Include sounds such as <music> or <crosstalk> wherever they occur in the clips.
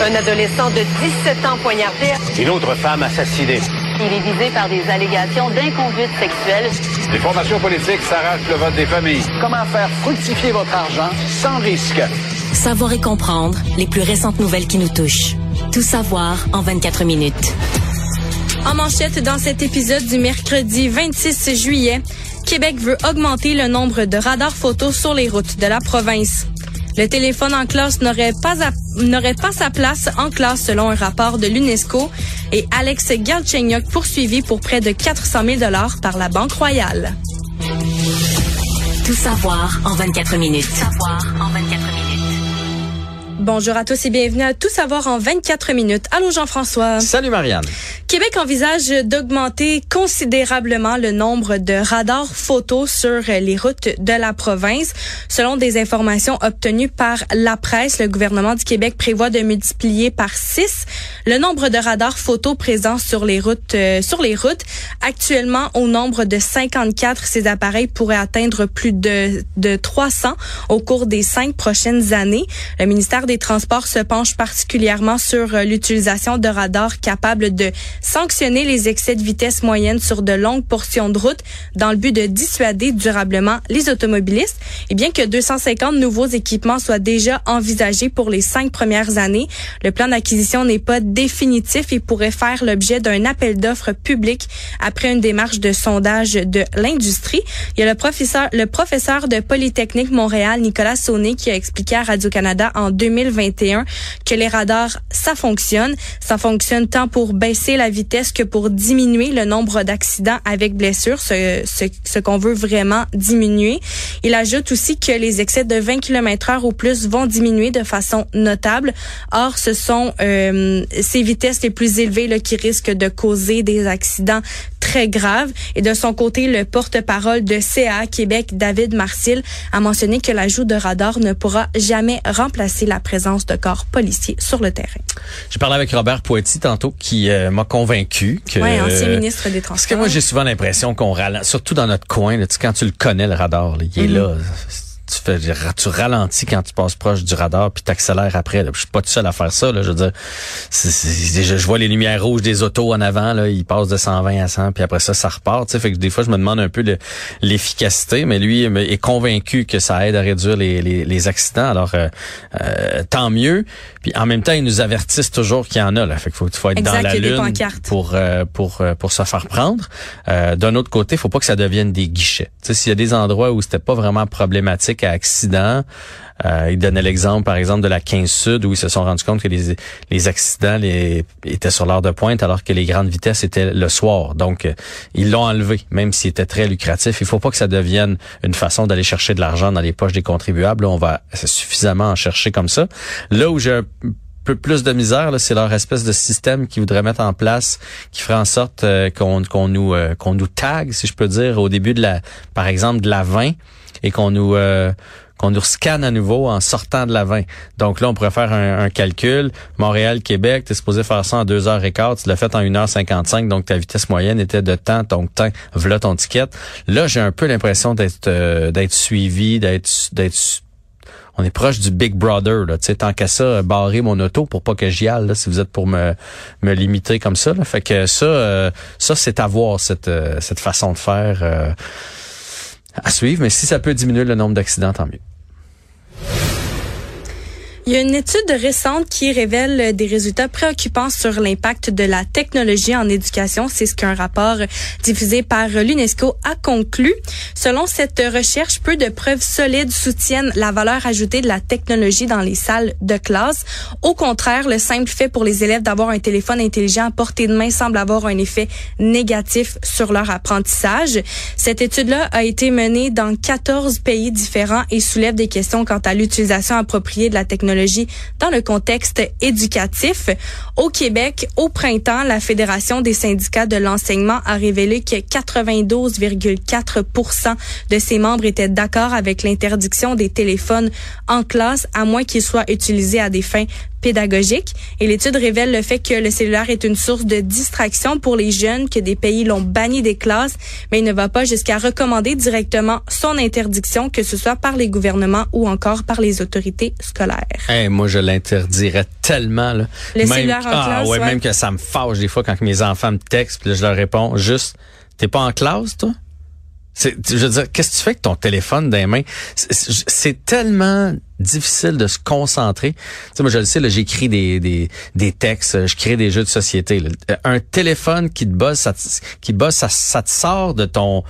Un adolescent de 17 ans poignardé. Une autre femme assassinée. Il est visé par des allégations d'inconduite sexuelle. Les formations politiques s'arrachent le vote des familles. Comment faire fructifier votre argent sans risque? Savoir et comprendre les plus récentes nouvelles qui nous touchent. Tout savoir en 24 minutes. En manchette dans cet épisode du mercredi 26 juillet, Québec veut augmenter le nombre de radars photos sur les routes de la province. Le téléphone en classe n'aurait pas, n'aurait pas sa place en classe selon un rapport de l'UNESCO et Alex Galchenyuk poursuivi pour près de 400 000 dollars par la Banque Royale. Tout savoir en 24 minutes. Tout savoir en 24 minutes. Bonjour à tous et bienvenue à Tout savoir en 24 minutes. Allô Jean-François. Salut Marianne. Québec envisage d'augmenter considérablement le nombre de radars photos sur les routes de la province. Selon des informations obtenues par la presse, le gouvernement du Québec prévoit de multiplier par 6 le nombre de radars photos présents sur les routes euh, sur les routes. Actuellement, au nombre de 54, ces appareils pourraient atteindre plus de, de 300 au cours des cinq prochaines années. Le ministère des Transports se penche particulièrement sur euh, l'utilisation de radars capables de sanctionner les excès de vitesse moyenne sur de longues portions de route dans le but de dissuader durablement les automobilistes. Et bien que 250 nouveaux équipements soient déjà envisagés pour les cinq premières années, le plan d'acquisition n'est pas définitif et pourrait faire l'objet d'un appel d'offres public après une démarche de sondage de l'industrie. Il y a le professeur, le professeur de Polytechnique Montréal, Nicolas Sauné, qui a expliqué à Radio-Canada en 2021 que les radars, ça fonctionne. Ça fonctionne tant pour baisser la vitesse que pour diminuer le nombre d'accidents avec blessures, ce, qu'on veut vraiment diminuer. Il ajoute aussi que les excès de 20 km heure ou plus vont diminuer de façon notable. Or, ce sont euh, ces vitesses les plus élevées qui risquent de causer des accidents très graves. Et de son côté, le porte-parole de CA Québec, David Marcil, a mentionné que l'ajout de radars ne pourra jamais remplacer la présence de corps policiers sur le terrain. J'ai parlé avec Robert Poetti tantôt qui euh, m'a convaincu que... Oui, ancien ministre des Transports. Parce que moi, j'ai souvent l'impression qu'on ralentit, surtout dans notre coin, là, tu quand tu le connais, le radar, là, il est Mhm. là. Tu, fais, tu ralentis quand tu passes proche du radar puis t'accélères après. Là. Je suis pas tout seul à faire ça. Là. Je veux dire, je, vois les lumières rouges des autos en avant. Là, ils passent de 120 à 100 puis après ça, ça repart. Fait que des fois, je me demande un peu le- l'efficacité, mais lui est convaincu que ça aide à réduire les, les, les accidents. Alors, euh, euh, tant mieux. Puis en même temps, ils nous avertissent toujours qu'il y en a. Là. Fait qu'il faut, faut être Exact, dans la lune pour euh, pour euh, pour se faire prendre. Euh, D'un autre côté, faut pas que ça devienne des guichets. Tu sais, s'il y a des endroits où c'était pas vraiment problématique à accident, euh, il donnait l'exemple, par exemple, de la 15 Sud, où ils se sont rendus compte que les, les accidents les, étaient sur l'heure de pointe, alors que les grandes vitesses étaient le soir. Donc, euh, ils l'ont enlevé, même s'il était très lucratif. Il faut pas que ça devienne une façon d'aller chercher de l'argent dans les poches des contribuables. Là, on va suffisamment en chercher comme ça. Là où j'ai un plus de misère, c'est leur espèce de système qu'ils voudraient mettre en place, qui ferait en sorte euh, qu'on nous euh, si je peux dire, au début de la, par exemple, de la 20, et qu'on nous euh, qu'on nous scanne à nouveau en sortant de la 20. Donc là, on pourrait faire un, calcul. Montréal, Québec, tu es supposé faire ça en 2h15, tu l'as fait en 1h55, donc ta vitesse moyenne était de temps, donc temps, voilà ton ticket. Là, j'ai un peu l'impression d'être euh, d'être suivi, d'être d'être on est proche du Big Brother. Là. Tant qu'à ça, barrer mon auto pour pas que j'y aille, si vous êtes pour me, me limiter comme ça. Là. Fait que ça, euh, ça c'est à cette, euh, cette façon de faire euh, à suivre. Mais si ça peut diminuer le nombre d'accidents, tant mieux. Il y a une étude récente qui révèle des résultats préoccupants sur l'impact de la technologie en éducation. C'est ce qu'un rapport diffusé par l'UNESCO a conclu. Selon cette recherche, peu de preuves solides soutiennent la valeur ajoutée de la technologie dans les salles de classe. Au contraire, le simple fait pour les élèves d'avoir un téléphone intelligent à portée de main semble avoir un effet négatif sur leur apprentissage. Cette étude-là a été menée dans 14 pays différents et soulève des questions quant à l'utilisation appropriée de la technologie dans le contexte éducatif. Au Québec, au printemps, la Fédération des syndicats de l'enseignement a révélé que 92,4 de ses membres étaient d'accord avec l'interdiction des téléphones en classe, à moins qu'ils soient utilisés à des fins pédagogique. Et l'étude révèle le fait que le cellulaire est une source de distraction pour les jeunes, que des pays l'ont banni des classes, mais il ne va pas jusqu'à recommander directement son interdiction, que ce soit par les gouvernements ou encore par les autorités scolaires. Hey, moi, je l'interdirais tellement. Là. Même, en ah, classe, ouais, ouais. même que ça me fâche des fois quand mes enfants me textent, puis là, je leur réponds juste, t'es pas en classe, toi? C'est, je veux dire, qu'est-ce que tu fais avec ton téléphone dans les mains? C'est tellement difficile de se concentrer. Tu sais, moi, je le sais, là, j'écris des, des, des textes, je crée des jeux de société. là. Un téléphone qui te bosse, ça te, qui bosse, ça, ça te sort de ton...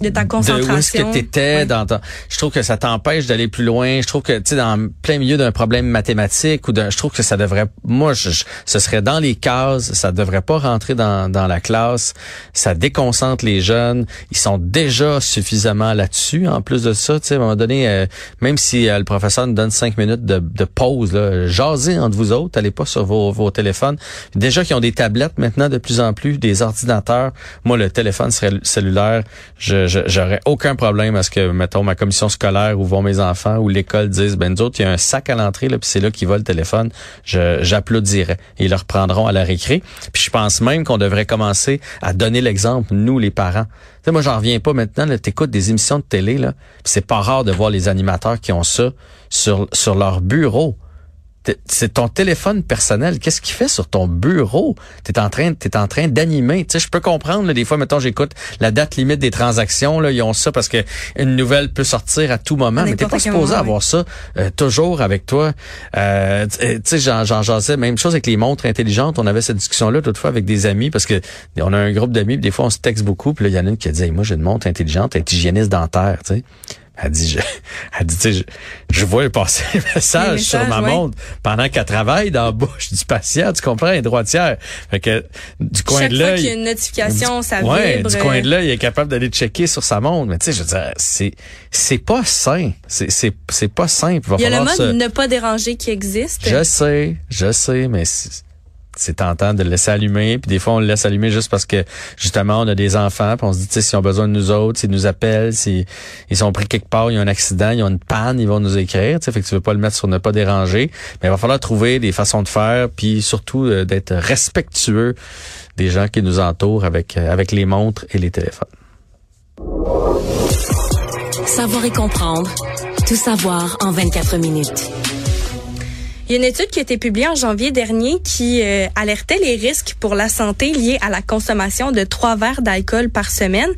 De ta De où est-ce concentration. que t'étais dans Je trouve que ça t'empêche d'aller plus loin. Je trouve que, tu sais, dans plein milieu d'un problème mathématique ou d'un... Je trouve que ça devrait... Moi, je, je- ce serait dans les cases. Ça devrait pas rentrer dans, dans la classe. Ça déconcentre les jeunes. Ils sont déjà suffisamment là-dessus. En plus de ça, tu sais, à un moment donné, euh, même si euh, le professeur donne cinq minutes de, pause, là, jasez entre vous autres. Allez pas sur vos, vos téléphones. Déjà qu'ils ont des tablettes maintenant de plus en plus, des ordinateurs. Moi, le téléphone cellulaire. Je, j'aurais aucun problème à ce que, mettons, ma commission scolaire où vont mes enfants ou l'école disent, ben, nous il y a un sac à l'entrée, là, puis c'est là qu'ils va le téléphone. J'applaudirais. Ils le reprendront à la récré. Puis je pense même qu'on devrait commencer à donner l'exemple, nous, les parents. Sais, moi, j'en reviens pas maintenant, là, t'écoutes des émissions de télé, là, c'est pas rare de voir les animateurs qui ont ça sur, sur leur bureau. C'est ton téléphone personnel. Qu'est-ce qu'il fait sur ton bureau? T'es en train, t'es en train d'animer. Tu sais, je peux comprendre, là, des fois, mettons, j'écoute la date limite des transactions, là, ils ont ça parce que une nouvelle peut sortir à tout moment, À mais t'es pas supposé moment, avoir ça euh, toujours avec toi. Euh, tu tu sais, j'en, jasais, même chose avec les montres intelligentes. On avait cette discussion-là toutefois avec des amis parce que on a un groupe d'amis, des fois, on se texte beaucoup, puis là, il y en a une qui a dit, Hey, moi, j'ai une montre intelligente, elle est hygiéniste dentaire, tu sais. Elle dit, je, <laughs> elle dit, tu sais, je, je vois passer le <laughs> message, sur ma montre pendant qu'elle travaille dans la bouche du patient, tu comprends, elle est droitière. Fait que du coin Chaque de fois l'œil. qu'il y a une notification, ça Ouais, vibre. du coin de l'œil, il est capable d'aller checker sur sa montre. Mais tu sais, je veux dire, c'est, c'est pas sain. C'est, c'est, c'est pas simple. va Il y a le mode se- ne pas déranger qui existe. Je sais, je sais, mais c'est tentant de le laisser allumer. Puis des fois, on le laisse allumer juste parce que, justement, on a des enfants. Puis on se dit, tu sais, s'ils ont besoin de nous autres, s'ils nous appellent, s'ils ils sont pris quelque part, il y a un accident, ils ont une panne, ils vont nous écrire. Tu sais, fait que tu veux pas le mettre sur ne pas déranger. Mais il va falloir trouver des façons de faire, puis surtout euh, d'être respectueux des gens qui nous entourent avec, euh, avec les montres et les téléphones. Savoir et comprendre. Tout savoir en 24 minutes. Il y a une étude qui a été publiée en janvier dernier qui euh, alertait les risques pour la santé liés à la consommation de trois verres d'alcool par semaine.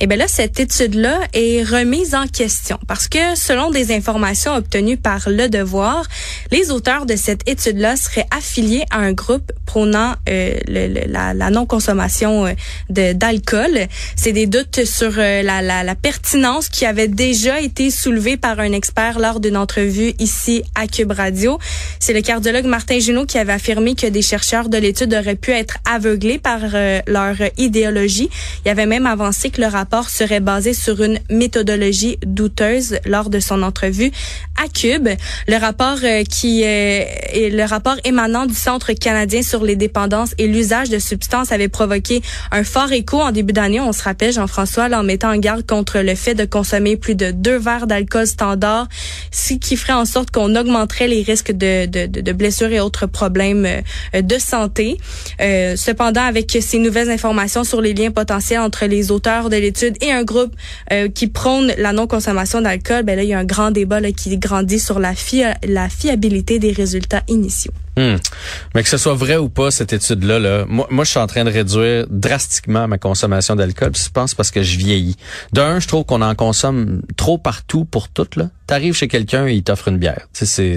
Et bien là, cette étude-là est remise en question parce que selon des informations obtenues par Le Devoir, les auteurs de cette étude-là seraient affiliés à un groupe prônant euh, le- le- la, la non-consommation euh, d'alcool. C'est des doutes sur euh, la, la, la pertinence qui avait déjà été soulevée par un expert lors d'une entrevue ici à Cube Radio. C'est le cardiologue Martin Junot qui avait affirmé que des chercheurs de l'étude auraient pu être aveuglés par euh, leur idéologie. Il avait même avancé que le rapport serait basé sur une méthodologie douteuse lors de son entrevue à Cube. Le rapport euh, qui euh, est le rapport émanant du Centre canadien sur les dépendances et l'usage de substances avait provoqué un fort écho en début d'année. On se rappelle, Jean-François, en mettant en garde contre le fait de consommer plus de deux verres d'alcool standard, ce qui ferait en sorte qu'on augmenterait les risques de, de, blessures et autres problèmes euh, de santé. Euh, cependant, avec ces nouvelles informations sur les liens potentiels entre les auteurs de l'étude et un groupe euh, qui prône la non-consommation d'alcool, ben là, il y a un grand débat qui grandit sur la fiabilité des résultats initiaux. Hmm. Mais que ce soit vrai ou pas, cette étude-là, là, moi, moi, je suis en train de réduire drastiquement ma consommation d'alcool. Je pense parce que je vieillis. D'un, je trouve qu'on en consomme trop partout pour tout. Là, t'arrives chez quelqu'un et il t'offre une bière. C'est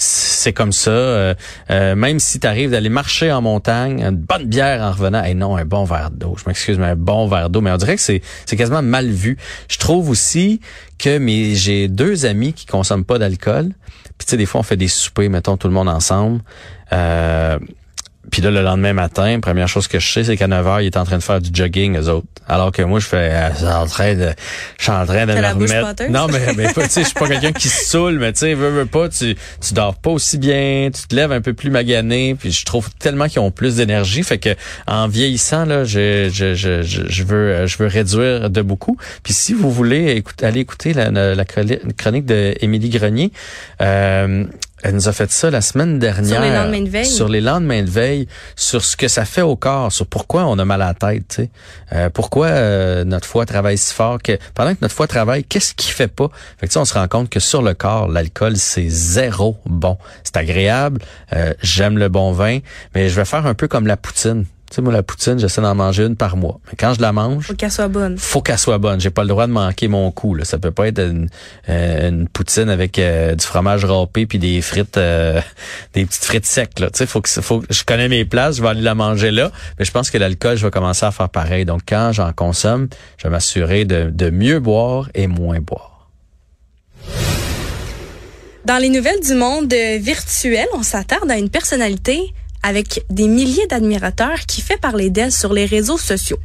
c'est comme ça. Euh, euh, même si t'arrives d'aller marcher en montagne, une bonne bière en revenant, et non, un bon verre d'eau. Je m'excuse, mais un bon verre d'eau. Mais on dirait que c'est c'est quasiment mal vu. Je trouve aussi que mes j'ai deux amis qui consomment pas d'alcool. Puis tu sais, des fois, on fait des soupers, mettons, tout le monde ensemble. Euh, puis là, le lendemain matin, première chose que je sais, c'est qu'à 9 h, il est en train de faire du jogging, eux autres. Alors que moi, je fais, euh, je suis en train de, je suis en train de me la remettre. Non, mais, mais pas, tu sais, je suis pas quelqu'un qui se saoule, mais tu sais, veux, veux pas, tu, tu dors pas aussi bien, tu te lèves un peu plus magané, puis je trouve tellement qu'ils ont plus d'énergie, fait que en vieillissant, là, je, je, je, je, je veux, je veux réduire de beaucoup. Puis si vous voulez écouter, aller écouter la, la, la chronique de Émilie Grenier, euh, Elle nous a fait ça la semaine dernière. Sur les lendemains de veille. Sur les lendemains de veille, sur ce que ça fait au corps, sur pourquoi on a mal à la tête, tu sais. Euh, pourquoi euh, notre foie travaille si fort que pendant que notre foie travaille, qu'est-ce qui fait pas? Fait que tu sais, on se rend compte que sur le corps, l'alcool c'est zéro bon. C'est agréable, euh, j'aime le bon vin, mais je vais faire un peu comme la poutine. Tu sais, moi, la poutine, j'essaie d'en manger une par mois. Mais quand je la mange, Faut qu'elle soit bonne. faut qu'elle soit bonne. J'ai pas le droit de manquer mon coup. Là. Ça peut pas être une, euh, une poutine avec euh, du fromage râpé puis des frites, euh, <laughs> des petites frites secs. Là. Tu sais, faut que faut. Je connais mes places, je vais aller la manger là. Mais je pense que l'alcool, je vais commencer à faire pareil. Donc quand j'en consomme, je vais m'assurer de, de mieux boire et moins boire. Dans les nouvelles du monde euh, virtuel, on s'attarde à une personnalité avec des milliers d'admirateurs qui fait parler d'elle sur les réseaux sociaux.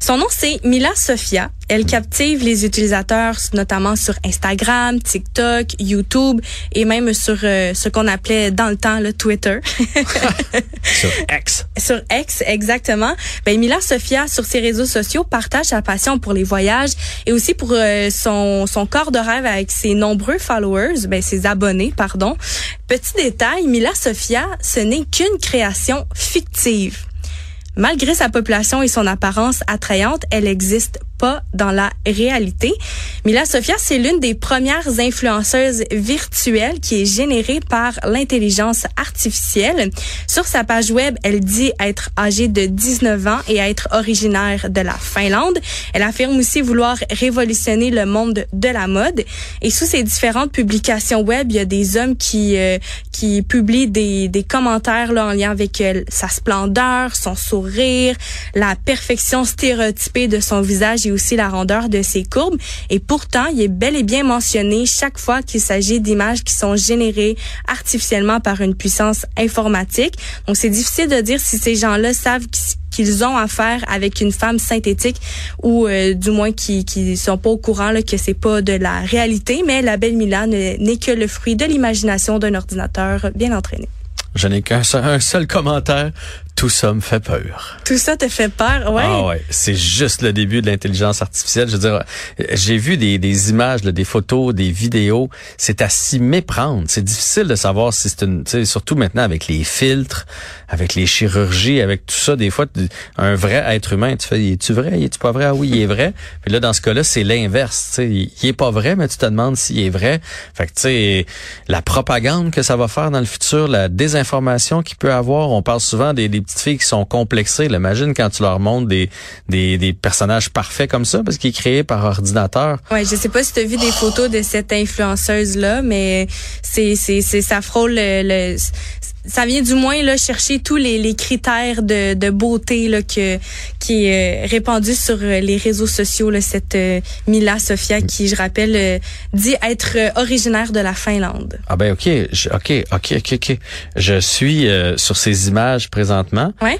Son nom, c'est Mila Sofia. Elle captive les utilisateurs, notamment sur Instagram, TikTok, YouTube et même sur euh, ce qu'on appelait dans le temps le Twitter. <laughs> Sur X. sur X, exactement. Ben, Mila Sofia, sur ses réseaux sociaux, partage sa passion pour les voyages et aussi pour euh, son, son corps de rêve avec ses nombreux followers, ben, ses abonnés, pardon. Petit détail, Mila Sofia, ce n'est qu'une création fictive. Malgré sa population et son apparence attrayante, elle n'existe pas dans la réalité. Mila Sofia, c'est l'une des premières influenceuses virtuelles qui est générée par l'intelligence artificielle. Sur sa page web, elle dit être âgée de 19 ans et être originaire de la Finlande. Elle affirme aussi vouloir révolutionner le monde de la mode. Et sous ses différentes publications web, il y a des hommes qui euh, qui publient des, des commentaires là, en lien avec euh, sa splendeur, son sourire, la perfection stéréotypée de son visage et aussi la rondeur de ses courbes. Et pourtant, il est bel et bien mentionné chaque fois qu'il s'agit d'images qui sont générées artificiellement par une puissance informatique. Donc, c'est difficile de dire si ces gens-là savent qu- qu'ils ont affaire avec une femme synthétique ou euh, du moins qui qui sont pas au courant là, que c'est pas de la réalité, mais la belle Mila ne- n'est que le fruit de l'imagination d'un ordinateur bien entraîné. Je n'ai qu'un un seul commentaire. Tout ça me fait peur. Tout ça te fait peur, ouais. Ah ouais, c'est juste le début de l'intelligence artificielle. Je veux dire, j'ai vu des, des images, là, des photos, des vidéos. C'est à s'y méprendre. C'est difficile de savoir si c'est une, surtout maintenant avec les filtres, avec les chirurgies, avec tout ça. Des fois, un vrai être humain, tu fais, es-tu vrai, es-tu pas vrai? Ah oui, il est vrai. <laughs> Puis là, dans ce cas-là, c'est l'inverse. Tu sais, il est pas vrai, mais tu te demandes s'il est vrai. Fait que tu sais, la propagande que ça va faire dans le futur, la désinformation qu'il peut avoir. On parle souvent des, des petites filles qui sont complexées. là. Imagine quand tu leur montres des, des, des personnages parfaits comme ça, parce qu'il est créé par ordinateur. Ouais, je sais pas si tu as vu des photos de cette influenceuse là, mais c'est c'est c'est ça frôle le, le- ça vient du moins là chercher tous les, les critères de, de beauté là que qui est euh, répandu sur euh, les réseaux sociaux là, cette euh, Mila Sofia qui je rappelle euh, dit être originaire de la Finlande. Ah ben ok, je- ok, ok, ok, ok. Je suis euh, sur ces images présentement. Ouais.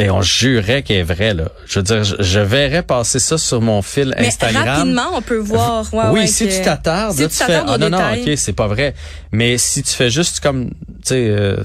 Et on jurait qu'elle est vraie, là. Je veux dire, je, je verrais passer ça sur mon fil Mais Instagram. rapidement on peut voir ouais, oui, ouais, si que- tu t'attardes, si tu tu fais ah non non, ok, c'est pas vrai. Mais si tu fais juste comme, tu sais, euh,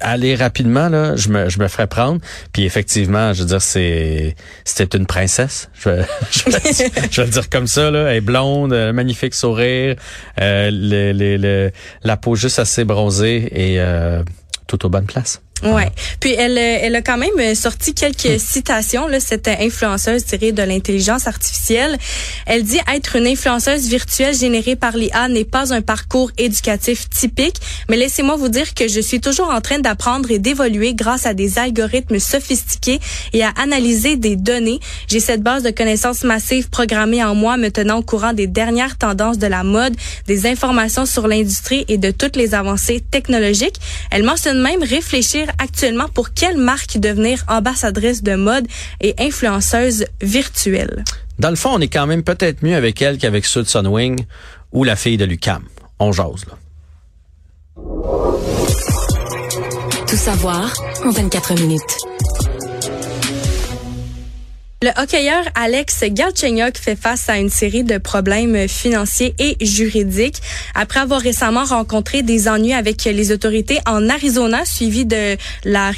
aller rapidement là, je me je me ferais prendre. Puis effectivement, je veux dire, c'est c'était une princesse. Je vais, <laughs> je vais, je vais le dire comme ça là. Elle est blonde, magnifique sourire, euh, la peau juste assez bronzée et euh, tout aux bonnes places. Ouais. Puis elle, euh, elle a quand même euh, sorti quelques citations, là, cette influenceuse tirée de l'intelligence artificielle. Elle dit être une influenceuse virtuelle générée par l'IA n'est pas un parcours éducatif typique, mais laissez-moi vous dire que je suis toujours en train d'apprendre et d'évoluer grâce à des algorithmes sophistiqués et à analyser des données. J'ai cette base de connaissances massives programmée en moi me tenant au courant des dernières tendances de la mode, des informations sur l'industrie et de toutes les avancées technologiques. Elle mentionne même réfléchir actuellement pour quelle marque devenir ambassadrice de mode et influenceuse virtuelle? Dans le fond, on est quand même peut-être mieux avec elle qu'avec ceux de Sunwing ou la fille de Lucam. On jase là. Tout savoir en 24 minutes. Le hockeyeur Alex Galchenyuk fait face à une série de problèmes financiers et juridiques. Après avoir récemment rencontré des ennuis avec les autorités en Arizona suivi de la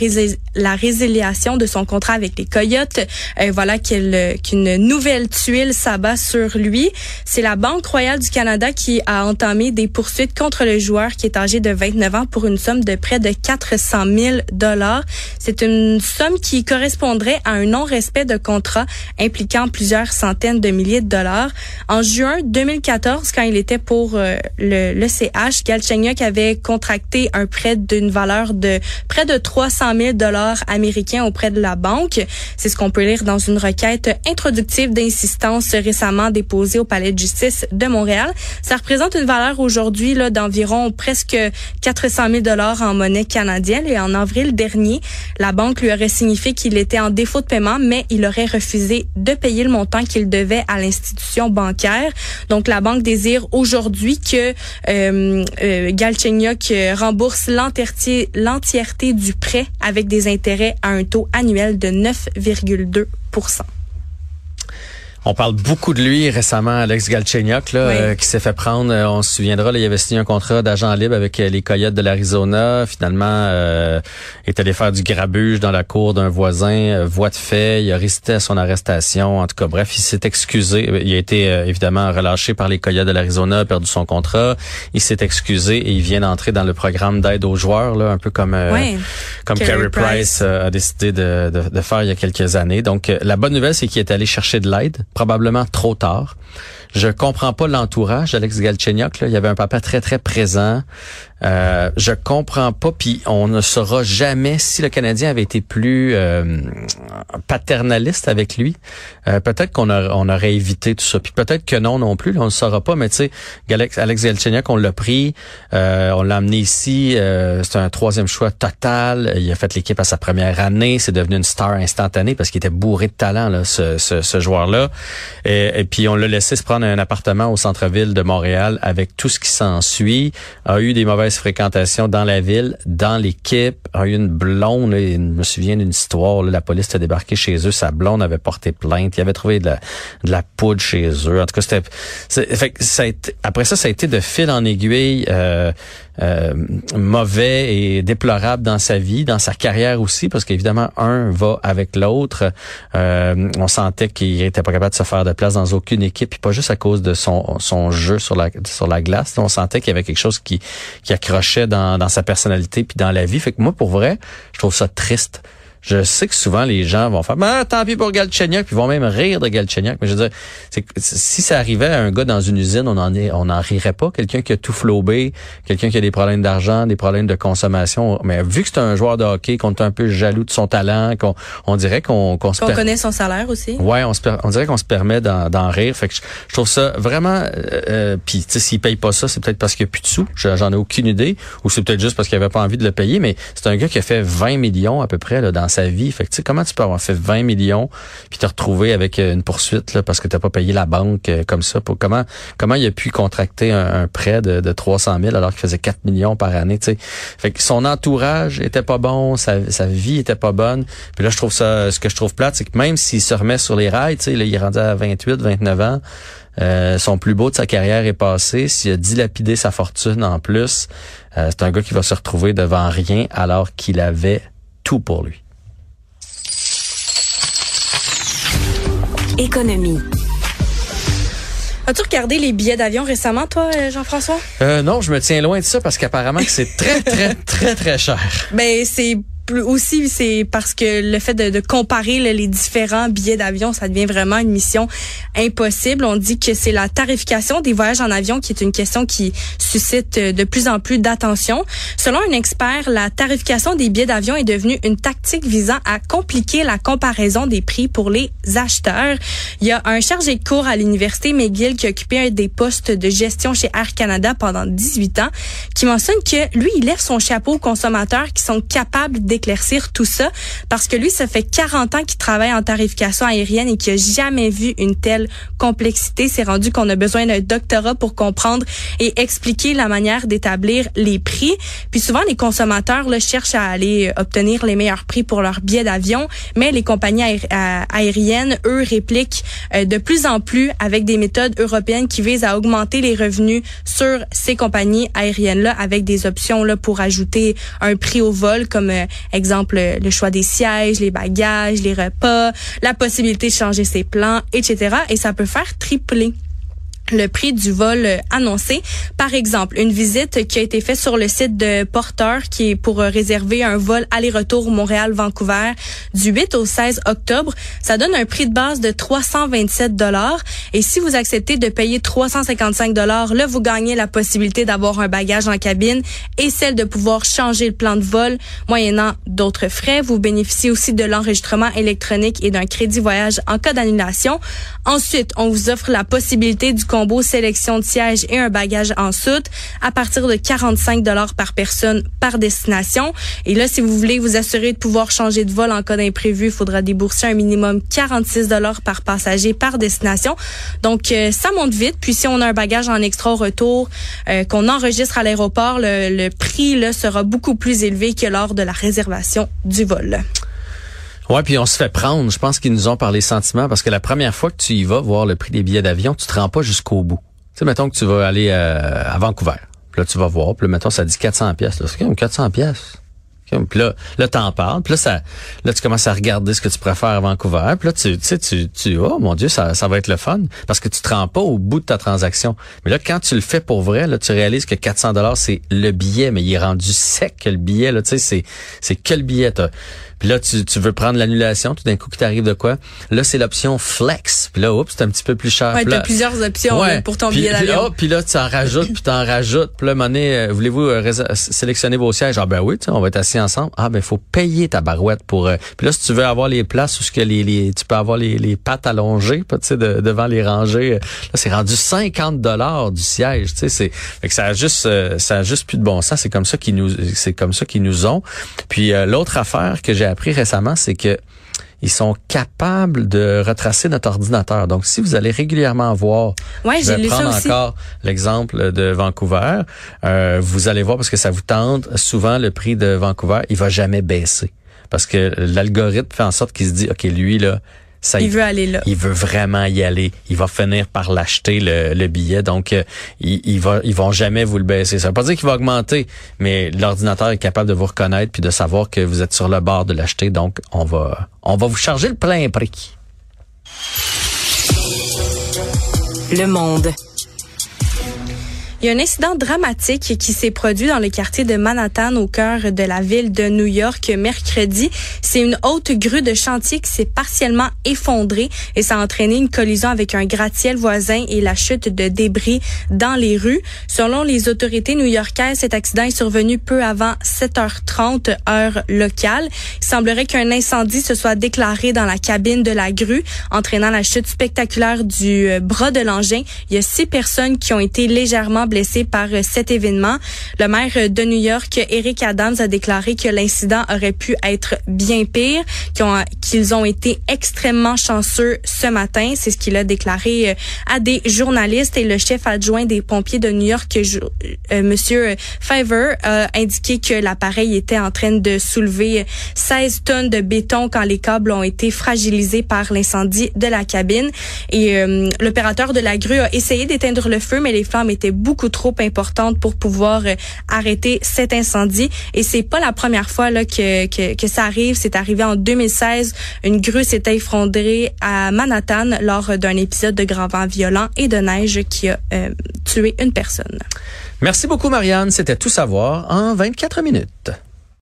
la résiliation de son contrat avec les Coyotes. Euh, voilà qu'une nouvelle tuile s'abat sur lui. C'est la Banque royale du Canada qui a entamé des poursuites contre le joueur qui est âgé de 29 ans pour une somme de près de 400 000 dollars. C'est une somme qui correspondrait à un non-respect de contrat impliquant plusieurs centaines de milliers de dollars. En juin 2014, quand il était pour euh, le, le CH, Galchenyuk avait contracté un prêt d'une valeur de près de 300 000 dollars américains auprès de la banque. C'est ce qu'on peut lire dans une requête introductive d'insistance récemment déposée au Palais de justice de Montréal. Ça représente une valeur aujourd'hui là d'environ presque 400 000 dollars en monnaie canadienne et en avril dernier, la banque lui aurait signifié qu'il était en défaut de paiement, mais il aurait refusé de payer le montant qu'il devait à l'institution bancaire. Donc la banque désire aujourd'hui que euh, euh, Galchenyuk rembourse l'entièreté du prêt avec des intérêts à un taux annuel de 9,2 on parle beaucoup de lui récemment, Alex Galchenyuk, là, euh, qui s'est fait prendre. Euh, on se souviendra, là, il avait signé un contrat d'agent libre avec euh, les Coyotes de l'Arizona. Finalement, euh, est allé faire du grabuge dans la cour d'un voisin, voie de fait. Il a résisté à son arrestation. En tout cas, bref, il s'est excusé. Il a été évidemment relâché par les Coyotes de l'Arizona, perdu son contrat. Il s'est excusé et il vient d'entrer dans le programme d'aide aux joueurs, là, un peu comme comme Carey Price, a décidé de, de, de, faire il y a quelques années. Donc, la bonne nouvelle, c'est qu'il est allé chercher de l'aide probablement trop tard. Je comprends pas l'entourage d'Alex Galchenyuk. Il y avait un papa très, très présent. Euh, je comprends pas, puis on ne saura jamais si le Canadien avait été plus euh, paternaliste avec lui. Euh, peut-être qu'on on aurait évité tout ça. Puis peut-être que non non plus, on ne saura pas. Mais tu sais, Alex, Alex Galchenyuk, on l'a pris, euh, on l'a amené ici. c'est un troisième choix total. Il a fait l'équipe à sa première année. C'est devenu une star instantanée parce qu'il était bourré de talent, là, ce, ce, ce joueur-là. Et, et, puis on l'a laissé se prendre un appartement au centre-ville de Montréal avec tout ce qui s'ensuit. A eu des mauvaises fréquentation dans la ville, dans l'équipe. A eu une blonde, je me souviens d'une histoire, la police a débarqué chez eux, sa blonde avait porté plainte, il avait trouvé de la, de poudre chez eux. En tout cas, c'était, été, après ça, ça a été de fil en aiguille. Euh, euh, mauvais et déplorable dans sa vie, dans sa carrière aussi, parce qu'évidemment, un va avec l'autre. Euh, on sentait qu'il était pas capable de se faire de place dans aucune équipe, puis pas juste à cause de son, jeu sur la, glace. On sentait qu'il y avait quelque chose qui, qui accrochait dans, dans sa personnalité puis dans la vie. Fait que moi, pour vrai, je trouve ça triste je sais que souvent les gens vont faire bah, tant pis pour Galchenyuk puis vont même rire de Galchenyuk. Mais je veux dire si ça arrivait à un gars dans une usine on en est on en rirait pas. Quelqu'un qui a tout flobé quelqu'un qui a des problèmes d'argent des problèmes de consommation. Mais vu que c'est un joueur de hockey qu'on est un peu jaloux de son talent qu'on on dirait qu'on qu'on se connaît son salaire aussi. Ouais on se on dirait qu'on se permet d'en rire. Fait que je, trouve ça vraiment euh, euh puis tu sais s'il paye pas ça c'est peut-être parce qu'il n'y a plus de sous. J'en ai aucune idée. Ou c'est peut-être juste parce qu'il avait pas envie de le payer. Mais c'est un gars qui a fait 20 millions à peu près là, dans sa vie. Fait que, tu sais, comment tu peux avoir fait 20 millions puis te retrouver avec euh, une poursuite là, parce que tu n'as pas payé la banque euh, comme ça? Pour comment comment il a pu contracter un, prêt de, de 300 000 alors qu'il faisait 4 millions par année? Tu sais, fait que son entourage était pas bon, sa, sa vie était pas bonne. Puis là, je trouve ça, ce que je trouve plate, c'est que même s'il se remet sur les rails, tu sais, il est rendu à 28, 29 ans. Euh, son plus beau de sa carrière est passé. S'il a dilapidé sa fortune en plus, c'est un gars qui va se retrouver devant rien alors qu'il avait tout pour lui. Économie. As-tu regardé les billets d'avion récemment, toi, euh, Jean-François? Euh, non, je me tiens loin de ça parce qu'apparemment que c'est très, <laughs> très, très, très cher. Ben, c'est aussi, c'est parce que le fait de, de comparer les différents billets d'avion, ça devient vraiment une mission impossible. On dit que c'est la tarification des voyages en avion qui est une question qui suscite euh, de plus en plus d'attention. Selon un expert, la tarification des billets d'avion est devenue une tactique visant à compliquer la comparaison des prix pour les acheteurs. Il y a un chargé de cours à l'université McGill qui a occupé un des postes de gestion chez Air Canada pendant 18 ans, qui mentionne que lui, il lève son chapeau aux consommateurs qui sont capables d'éclaircir tout ça parce que lui, ça fait 40 ans qu'il travaille en tarification aérienne et qu'il a jamais vu une telle complexité. C'est rendu qu'on a besoin d'un doctorat pour comprendre et expliquer la manière d'établir les prix. Puis souvent, les consommateurs là, cherchent à aller obtenir les meilleurs prix pour leurs billets d'avion, mais les compagnies aériennes, eux, répliquent euh, de plus en plus avec des méthodes européennes qui visent à augmenter les revenus sur ces compagnies aériennes-là avec des options là, pour ajouter un prix au vol comme euh, Exemple, le choix des sièges, les bagages, les repas, la possibilité de changer ses plans, etc. Et ça peut faire tripler le prix du vol euh, annoncé. Par exemple, une visite qui a été faite sur le site de Porteur qui est pour euh, réserver un vol aller-retour Montréal-Vancouver du 8 au 16 octobre. Ça donne un prix de base de 327 dollars et si vous acceptez de payer 355 dollars, là vous gagnez la possibilité d'avoir un bagage en cabine et celle de pouvoir changer le plan de vol moyennant d'autres frais. Vous bénéficiez aussi de l'enregistrement électronique et d'un crédit voyage en cas d'annulation. Ensuite, on vous offre la possibilité du combo sélection de sièges et un bagage en soute à partir de 45 dollars par personne par destination. Et là, si vous voulez vous assurer de pouvoir changer de vol en cas d'imprévu, il faudra débourser un minimum 46 dollars par passager par destination. Donc, euh, ça monte vite. Puis, si on a un bagage en extra retour euh, qu'on enregistre à l'aéroport, le, le prix là, sera beaucoup plus élevé que lors de la réservation du vol. Ouais, puis on se fait prendre. Je pense qu'ils nous ont parlé sentiments parce que la première fois que tu y vas voir le prix des billets d'avion, tu te rends pas jusqu'au bout. Tu sais, mettons que tu vas aller euh, à Vancouver. Puis là, tu vas voir. Puis là, mettons, ça dit 400 pièces. C'est même 400 pièces. Puis là, là t'en parles. Puis là, ça, là, tu commences à regarder ce que tu préfères à Vancouver. Puis là, tu, sais, tu, oh mon Dieu, ça, va être le fun parce que tu te rends pas au bout de ta transaction. Mais là, quand tu le fais pour vrai, là, tu réalises que 400 dollars, c'est le billet, mais il est rendu sec le billet. Là, tu sais, c'est, c'est que le billet. Puis là, tu, tu veux prendre l'annulation, tout d'un coup, qui t'arrive de quoi? Là, c'est l'option flex. Puis là, oups, c'est un petit peu plus cher. Ouais, t'as plusieurs options pour ton billet d'avion. Puis, là, tu en rajoutes, puis t'en rajoutes. Puis là, monnaie, euh, voulez-vous euh, sélectionner vos sièges? Ah ben oui, on va être assis ensemble. Ah ben, faut payer ta barouette pour... Euh, puis là, si tu veux avoir les places où ce que les, les, tu peux avoir les, les pattes allongées, tu sais, de, devant les rangées, là, c'est rendu 50 dollars du siège. Tu sais, c'est... Fait que ça a juste, ça a juste plus de bon sens. C'est comme ça qu'ils nous, c'est comme ça qu'ils nous ont. Puis l'autre affaire que j'ai appris récemment, c'est que ils sont capables de retracer notre ordinateur. Donc, si vous allez régulièrement voir, ouais, je vais prendre encore l'exemple de Vancouver, euh, vous allez voir parce que ça vous tente. Souvent, le prix de Vancouver, il va jamais baisser parce que l'algorithme fait en sorte qu'il se dit, ok, lui là, il veut aller là. Il veut vraiment y aller. Il va finir par l'acheter le, billet. Donc, euh, il, va, ils vont jamais vous le baisser. Ça veut pas dire qu'il va augmenter, mais l'ordinateur est capable de vous reconnaître puis de savoir que vous êtes sur le bord de l'acheter. Donc, on va, on va vous charger le plein prix. Le monde. Il y a un incident dramatique qui s'est produit dans le quartier de Manhattan au cœur de la ville de New York mercredi. C'est une haute grue de chantier qui s'est partiellement effondrée et ça a entraîné une collision avec un gratte-ciel voisin et la chute de débris dans les rues. Selon les autorités new-yorkaises, cet accident est survenu peu avant 7h30 heure locale. Il semblerait qu'un incendie se soit déclaré dans la cabine de la grue, entraînant la chute spectaculaire du euh, bras de l'engin. Il y a six personnes qui ont été légèrement blessés par euh, cet événement. Le maire de New York, Eric Adams, a déclaré que l'incident aurait pu être bien pire, qu'ils ont, été extrêmement chanceux ce matin. C'est ce qu'il a déclaré euh, à des journalistes et le chef adjoint des pompiers de New York, euh, Monsieur Fiver, a indiqué que l'appareil était en train de soulever 16 tonnes de béton quand les câbles ont été fragilisés par l'incendie de la cabine. Et l'opérateur de la grue a essayé d'éteindre le feu, mais les flammes étaient beaucoup trop importante pour pouvoir euh, arrêter cet incendie. Et c'est pas la première fois là que, que, que ça arrive. C'est arrivé en 2016. Une grue s'est effondrée à Manhattan lors d'un épisode de grand vent violent et de neige qui a euh, tué une personne. Merci beaucoup, Marianne. C'était tout savoir en 24 minutes.